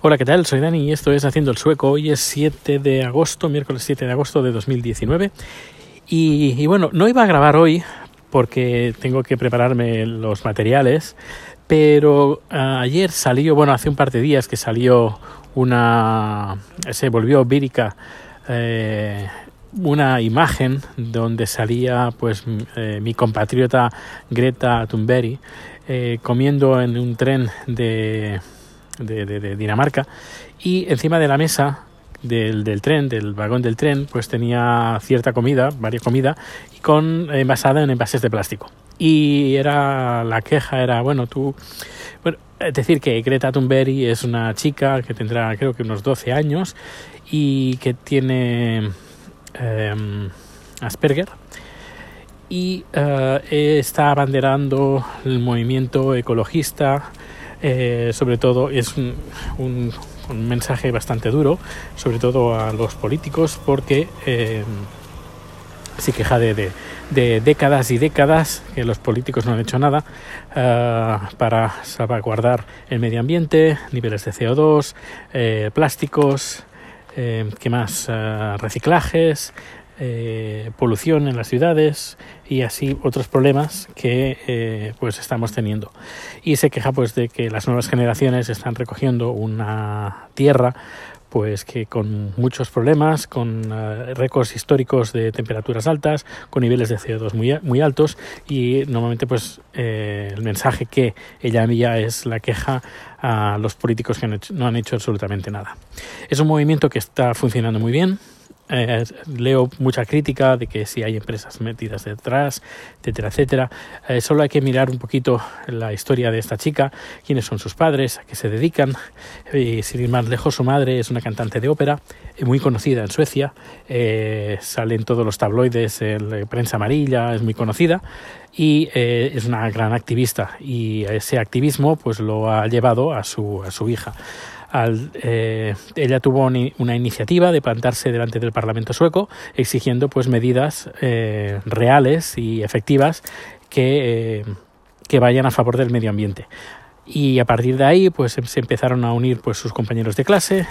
Hola, ¿qué tal? Soy Dani y esto es Haciendo el Sueco. Hoy es 7 de agosto, miércoles 7 de agosto de 2019. Y, y bueno, no iba a grabar hoy porque tengo que prepararme los materiales, pero uh, ayer salió, bueno, hace un par de días que salió una, se volvió vírica eh, una imagen donde salía pues eh, mi compatriota Greta Thunberg eh, comiendo en un tren de de, Dinamarca y encima de la mesa del, del, tren, del vagón del tren, pues tenía cierta comida, varias comida, y con en envases de plástico. Y era la queja era, bueno, tú, bueno, es decir que Greta Thunberg es una chica que tendrá creo que unos 12 años y que tiene eh, Asperger y uh, está abanderando el movimiento ecologista eh, sobre todo es un, un, mensaje bastante duro, sobre todo a los políticos, porque eh, se queja de, de, décadas y décadas que los políticos no han hecho nada uh, para salvaguardar el medio ambiente, niveles de CO2, eh, plásticos, eh, ¿qué más? Uh, reciclajes, eh, polución en las ciudades y así otros problemas que eh, pues estamos teniendo. Y se queja pues de que las nuevas generaciones están recogiendo una tierra pues que con muchos problemas, con uh, récords históricos de temperaturas altas, con niveles de CO2 muy, muy altos. Y normalmente pues eh, el mensaje que ella envía es la queja a los políticos que no han hecho absolutamente nada. Es un movimiento que está funcionando muy bien, eh, leo mucha crítica de que si hay empresas metidas detrás, etcétera, etcétera. Eh, solo hay que mirar un poquito la historia de esta chica, quiénes son sus padres, a qué se dedican. Y sin ir más lejos, su madre es una cantante de ópera, eh, muy conocida en Suecia, eh, sale todos los tabloides, en prensa amarilla, es muy conocida y eh, es una gran activista y ese activismo pues lo ha llevado a su, a su hija. Eh, ella tuvo una iniciativa de plantarse delante del Parlamento sueco exigiendo pues medidas eh, reales y efectivas que, eh, que vayan a favor del medio ambiente. Y a partir de ahí pues se empezaron a unir pues sus compañeros de clase.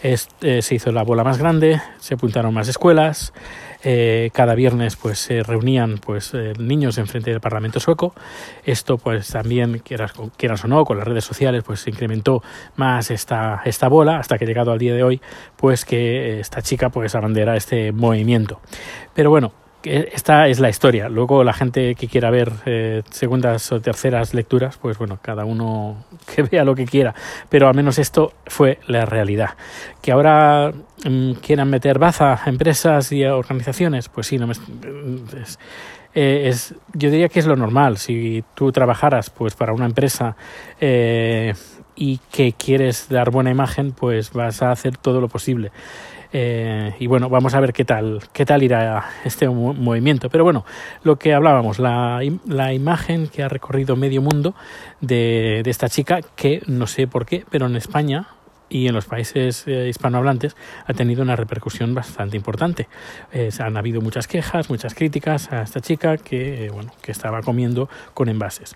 Se hizo la bola más grande se apuntaron más escuelas eh, cada viernes pues se reunían pues eh, niños enfrente del Parlamento sueco. Esto pues también quieras, quieras o no con las redes sociales pues se incrementó más esta, esta bola hasta que llegado al día de hoy pues que esta chica pues abandera este movimiento. Pero bueno esta es la historia. Luego la gente que quiera ver eh, segundas o terceras lecturas, pues bueno, cada uno que vea lo que quiera. Pero al menos esto fue la realidad. Que ahora mmm, quieran meter baza a empresas y a organizaciones, pues sí, no me, es, eh, es, yo diría que es lo normal. Si tú trabajaras pues para una empresa eh, y que quieres dar buena imagen, pues vas a hacer todo lo posible. Eh, y bueno, vamos a ver qué tal, qué tal irá este movimiento. Pero bueno, lo que hablábamos, la, la imagen que ha recorrido medio mundo de, de, esta chica, que no sé por qué, pero en España y en los países eh, hispanohablantes ha tenido una repercusión bastante importante. Eh, han habido muchas quejas, muchas críticas a esta chica que, eh, bueno, que estaba comiendo con envases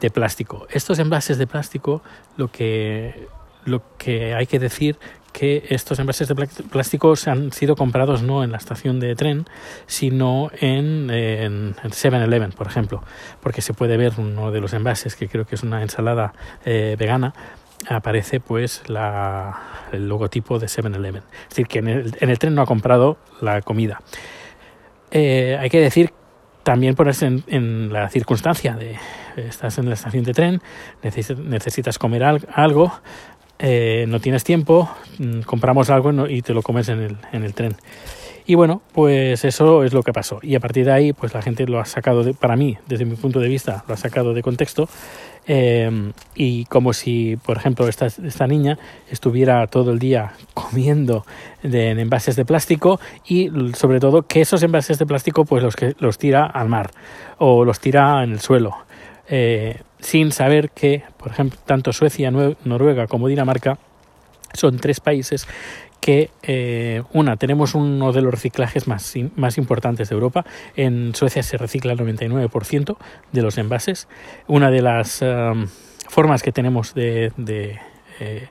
de plástico. Estos envases de plástico, lo que, lo que hay que decir que estos envases de plástico han sido comprados no en la estación de tren, sino en, en 7-Eleven, por ejemplo, porque se puede ver uno de los envases, que creo que es una ensalada eh, vegana, aparece pues la, el logotipo de 7-Eleven. Es decir, que en el, en el, tren no ha comprado la comida. Eh, hay que decir también ponerse en, en, la circunstancia de estás en la estación de tren, necesitas comer al, algo, eh, no tienes tiempo, compramos algo y te lo comes en el, en el tren. Y bueno, pues eso es lo que pasó. Y a partir de ahí, pues la gente lo ha sacado, de, para mí, desde mi punto de vista, lo ha sacado de contexto. Eh, y como si, por ejemplo, esta, esta niña estuviera todo el día comiendo de, en envases de plástico y sobre todo que esos envases de plástico pues los, que, los tira al mar o los tira en el suelo. Eh, sin saber que, por ejemplo, tanto Suecia, Noruega como Dinamarca son tres países que, eh, una, tenemos uno de los reciclajes más, importantes de Europa. En Suecia se recicla el 99% de los envases. Una de las um, formas que tenemos de, de eh,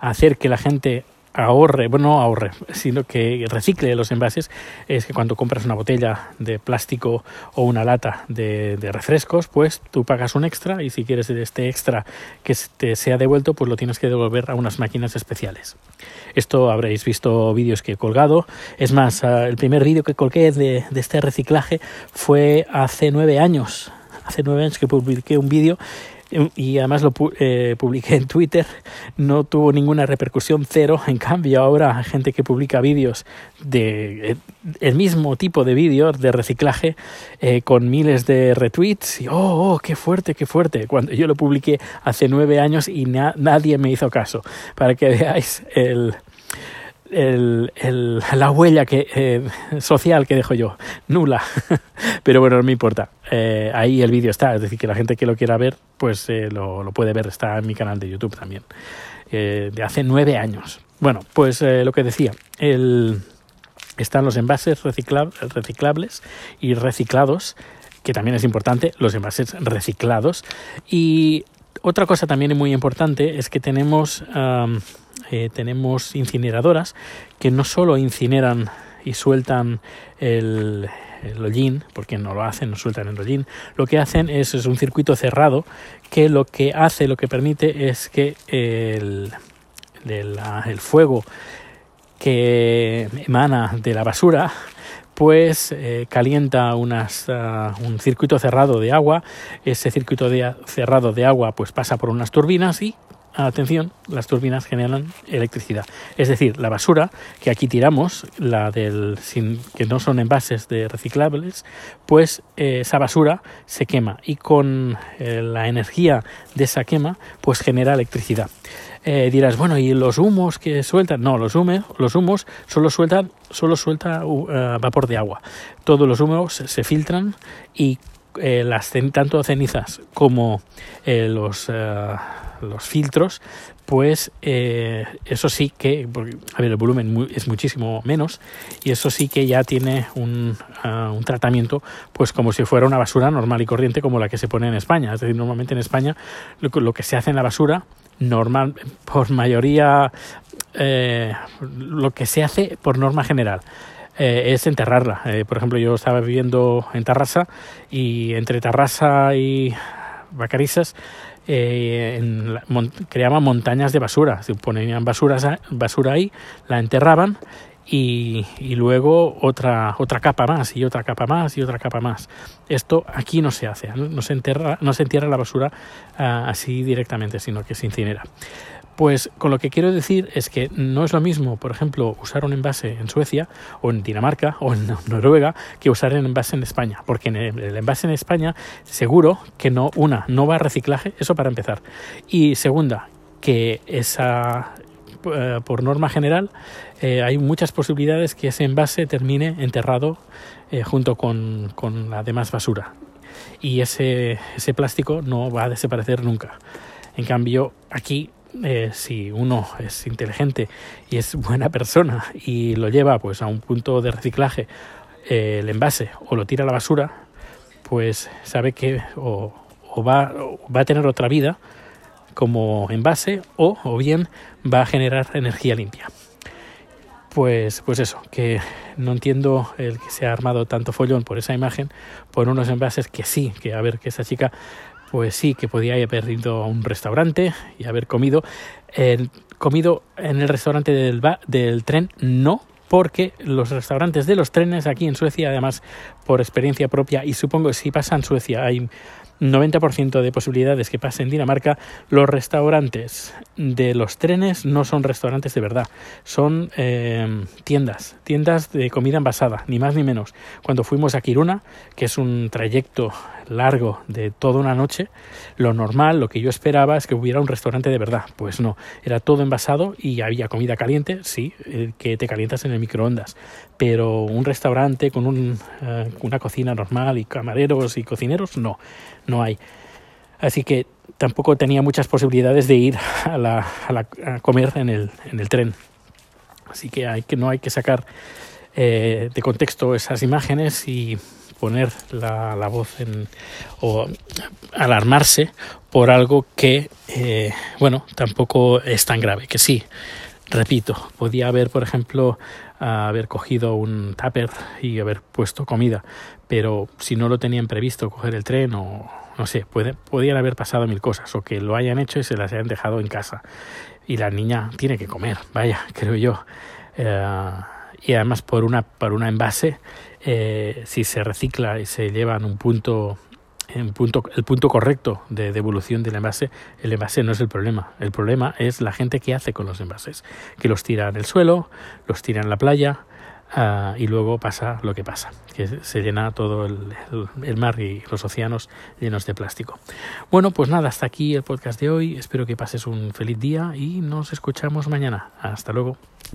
hacer que la gente ahorre, bueno, no ahorre, sino que recicle los envases, es que cuando compras una botella de plástico o una lata de, refrescos, pues tú pagas un extra y si quieres este extra que te sea devuelto, pues lo tienes que devolver a unas máquinas especiales. Esto habréis visto vídeos que he colgado. Es más, ah, el primer vídeo que colgué de, de este reciclaje fue hace nueve años. Hace nueve años que publiqué un vídeo y además lo eh, publiqué en Twitter, no tuvo ninguna repercusión cero. En cambio, ahora hay gente que publica vídeos de eh, el mismo tipo de vídeos de reciclaje eh, con miles de retweets y oh, oh, qué fuerte, qué fuerte. Cuando yo lo publiqué hace nueve años y nadie me hizo caso. Para que veáis el, la huella que, eh, social que dejo yo, nula. Pero bueno, no me importa. Eh, ahí el vídeo está, es decir, que la gente que lo quiera ver, pues eh, lo, lo, puede ver, está en mi canal de YouTube también, de hace nueve años. Bueno, pues lo que decía, el, están los envases reciclables y reciclados, que también es importante, los envases reciclados. Y otra cosa también muy importante es que tenemos eh, tenemos incineradoras que no solo incineran y sueltan el, el hollín, porque no lo hacen, no sueltan el hollín, lo que hacen es, es, un circuito cerrado que lo que hace, lo que permite es que el, el fuego que emana de la basura pues eh, calienta unas, uh, un circuito cerrado de agua, ese circuito de, cerrado de agua pues pasa por unas turbinas y atención, las turbinas generan electricidad. Es decir, la basura que aquí tiramos, la del sin, que no son envases de reciclables, pues eh, esa basura se quema y con eh, la energía de esa quema, pues genera electricidad. Eh, dirás, bueno, ¿y los humos que sueltan? No, los humos, los humos solo sueltan, solo suelta uh, vapor de agua. Todos los humos se filtran y las tanto cenizas como los los filtros, pues eh, eso sí que, a ver, el volumen es muchísimo menos y eso sí que ya tiene un, ah, un, tratamiento, pues como si fuera una basura normal y corriente como la que se pone en España. Es decir, normalmente en España lo, que se hace en la basura, normal, por mayoría, eh, lo que se hace por norma general. Eh, es enterrarla. por ejemplo, yo estaba viviendo en Tarrasa y entre Tarrasa y Vacarisas eh, en creaban montañas de basura, se ponían basura, basura ahí, la enterraban y, y, luego otra, otra capa más y otra capa más y otra capa más. Esto aquí no se hace, no, se, enterra, no se entierra la basura ah, así directamente, sino que se incinera. Pues con lo que quiero decir es que no es lo mismo, por ejemplo, usar un envase en Suecia o en Dinamarca o en Noruega que usar un envase en España, porque en el envase en España seguro que no una no va a reciclaje, eso para empezar, y segunda que esa eh, por norma general eh, hay muchas posibilidades que ese envase termine enterrado eh, junto con, con la demás basura. Y ese, ese plástico no va a desaparecer nunca. En cambio, aquí eh, si uno es inteligente y es buena persona y lo lleva pues a un punto de reciclaje eh, el envase o lo tira a la basura, pues sabe que o, va, va, a tener otra vida como envase o, o bien va a generar energía limpia. Pues, pues eso, que no entiendo el que se ha armado tanto follón por esa imagen, por unos envases que sí, que a ver, que esa chica pues sí, que podía haber ido a un restaurante y haber comido. comido en el restaurante del, del tren, no, porque los restaurantes de los trenes aquí en Suecia, además por experiencia propia, y supongo que si pasa en Suecia hay 90% de posibilidades que pase en Dinamarca, los restaurantes de los trenes no son restaurantes de verdad, son eh, tiendas, tiendas de comida envasada, ni más ni menos. Cuando fuimos a Kiruna, que es un trayecto largo de toda una noche, lo normal, lo que yo esperaba es que hubiera un restaurante de verdad. Pues no, era todo envasado y había comida caliente, sí, eh, que te calientas en el microondas, pero un restaurante con un, eh, una cocina normal y camareros y cocineros, no, no hay. Así que tampoco tenía muchas posibilidades de ir a, la, a, comer en el, en el tren. Así que, hay que no hay que sacar eh, de contexto esas imágenes y poner la, la voz en, o alarmarse por algo que, eh, bueno, tampoco es tan grave, que sí, repito, podía haber, por ejemplo, haber cogido un tupper y haber puesto comida, pero si no lo tenían previsto coger el tren o no sé, puede, podían haber pasado mil cosas. O que lo hayan hecho y se las hayan dejado en casa. Y la niña tiene que comer, vaya, creo yo. Eh, y además por una, por una envase, eh, si se recicla y se lleva en un punto, en punto, el punto correcto de devolución del envase, el envase no es el problema. El problema es la gente que hace con los envases, que los tira en el suelo, los tira en la playa, Uh, y luego pasa lo que pasa, que se llena todo el, mar y los océanos llenos de plástico. Bueno, pues nada, hasta aquí el podcast de hoy. Espero que pases un feliz día y nos escuchamos mañana. Hasta luego.